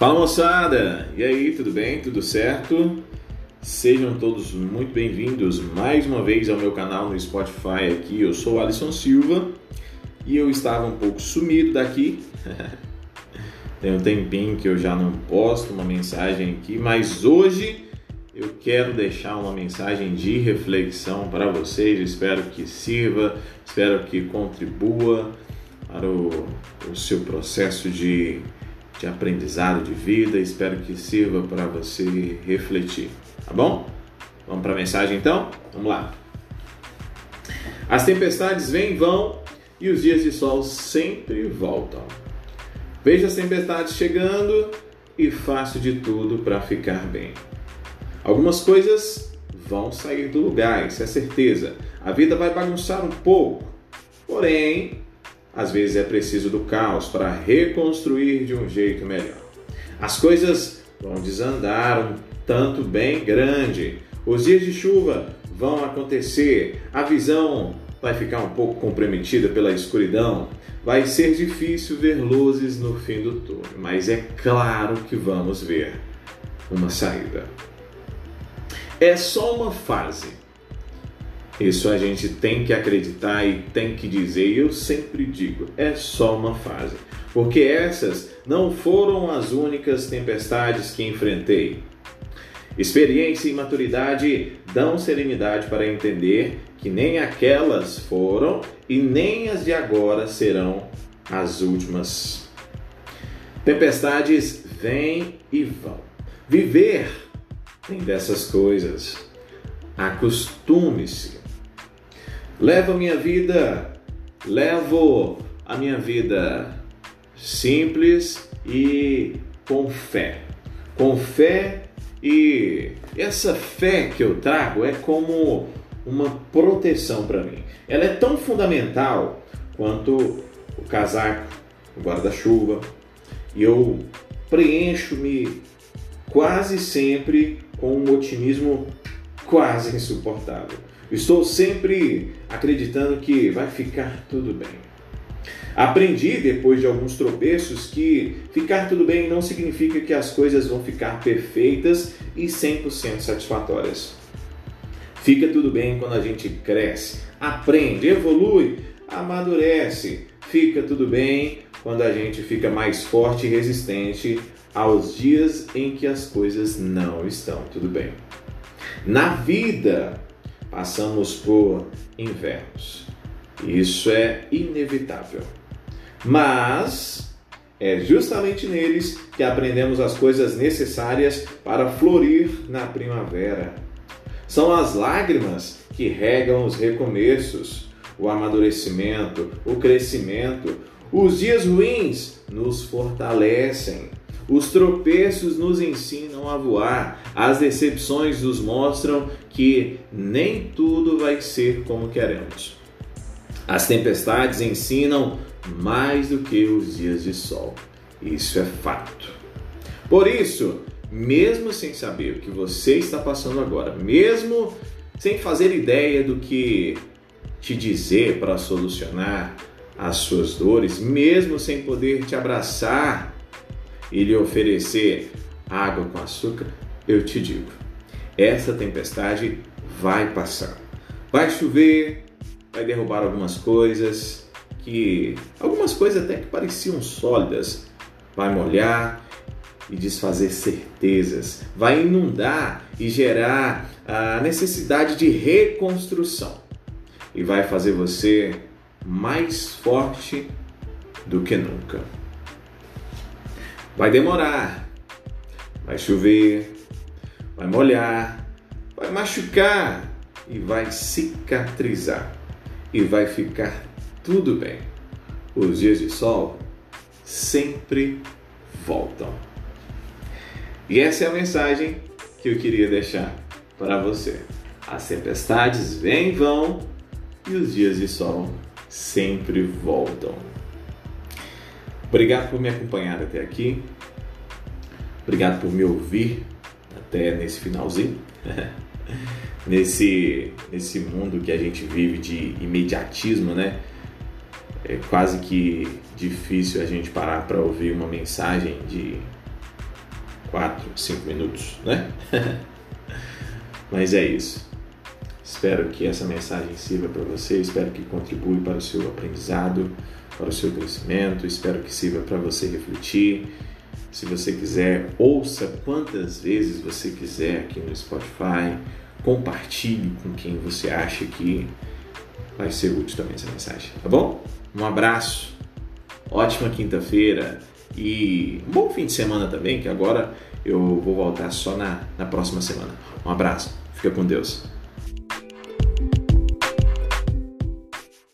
Fala moçada! E aí, tudo bem? Tudo certo? Sejam todos muito bem-vindos mais uma vez ao meu canal no Spotify aqui. Eu sou Alisson Silva e eu estava um pouco sumido daqui. Tem um tempinho que eu já não posto uma mensagem aqui, mas hoje eu quero deixar uma mensagem de reflexão para vocês. Espero que sirva, espero que contribua para o, o seu processo de de aprendizado de vida. Espero que sirva para você refletir, tá bom? Vamos para a mensagem então? Vamos lá. As tempestades vêm e vão e os dias de sol sempre voltam. Veja as tempestades chegando e faço de tudo para ficar bem. Algumas coisas vão sair do lugar, isso é certeza. A vida vai bagunçar um pouco, porém às vezes é preciso do caos para reconstruir de um jeito melhor. As coisas vão desandar um tanto bem grande. Os dias de chuva vão acontecer, a visão vai ficar um pouco comprometida pela escuridão. Vai ser difícil ver luzes no fim do túnel, mas é claro que vamos ver uma saída. É só uma fase isso a gente tem que acreditar e tem que dizer, e eu sempre digo, é só uma fase. Porque essas não foram as únicas tempestades que enfrentei. Experiência e maturidade dão serenidade para entender que nem aquelas foram e nem as de agora serão as últimas. Tempestades vêm e vão. Viver tem dessas coisas. Acostume-se. Levo a minha vida, levo a minha vida simples e com fé. Com fé e essa fé que eu trago é como uma proteção para mim. Ela é tão fundamental quanto o casaco, o guarda-chuva. E eu preencho-me quase sempre com um otimismo quase insuportável. Estou sempre acreditando que vai ficar tudo bem. Aprendi depois de alguns tropeços que ficar tudo bem não significa que as coisas vão ficar perfeitas e 100% satisfatórias. Fica tudo bem quando a gente cresce, aprende, evolui, amadurece. Fica tudo bem quando a gente fica mais forte e resistente aos dias em que as coisas não estão tudo bem. Na vida, passamos por invernos. Isso é inevitável. Mas é justamente neles que aprendemos as coisas necessárias para florir na primavera. São as lágrimas que regam os recomeços, o amadurecimento, o crescimento. Os dias ruins nos fortalecem os tropeços nos ensinam a voar, as decepções nos mostram que nem tudo vai ser como queremos. As tempestades ensinam mais do que os dias de sol. Isso é fato. Por isso, mesmo sem saber o que você está passando agora, mesmo sem fazer ideia do que te dizer para solucionar as suas dores, mesmo sem poder te abraçar e lhe oferecer água com açúcar, eu te digo, essa tempestade vai passar. Vai chover, vai derrubar algumas coisas que algumas coisas até que pareciam sólidas, vai molhar e desfazer certezas, vai inundar e gerar a necessidade de reconstrução e vai fazer você mais forte do que nunca. Vai demorar, vai chover, vai molhar, vai machucar e vai cicatrizar e vai ficar tudo bem. Os dias de sol sempre voltam. E essa é a mensagem que eu queria deixar para você. As tempestades vêm e vão e os dias de sol sempre voltam. Obrigado por me acompanhar até aqui. Obrigado por me ouvir até nesse finalzinho. nesse, nesse mundo que a gente vive de imediatismo, né? É quase que difícil a gente parar para ouvir uma mensagem de 4, 5 minutos, né? Mas é isso. Espero que essa mensagem sirva para você, espero que contribua para o seu aprendizado, para o seu crescimento, espero que sirva para você refletir. Se você quiser, ouça quantas vezes você quiser aqui no Spotify, compartilhe com quem você acha que vai ser útil também essa mensagem, tá bom? Um abraço, ótima quinta-feira e um bom fim de semana também, que agora eu vou voltar só na, na próxima semana. Um abraço, fica com Deus.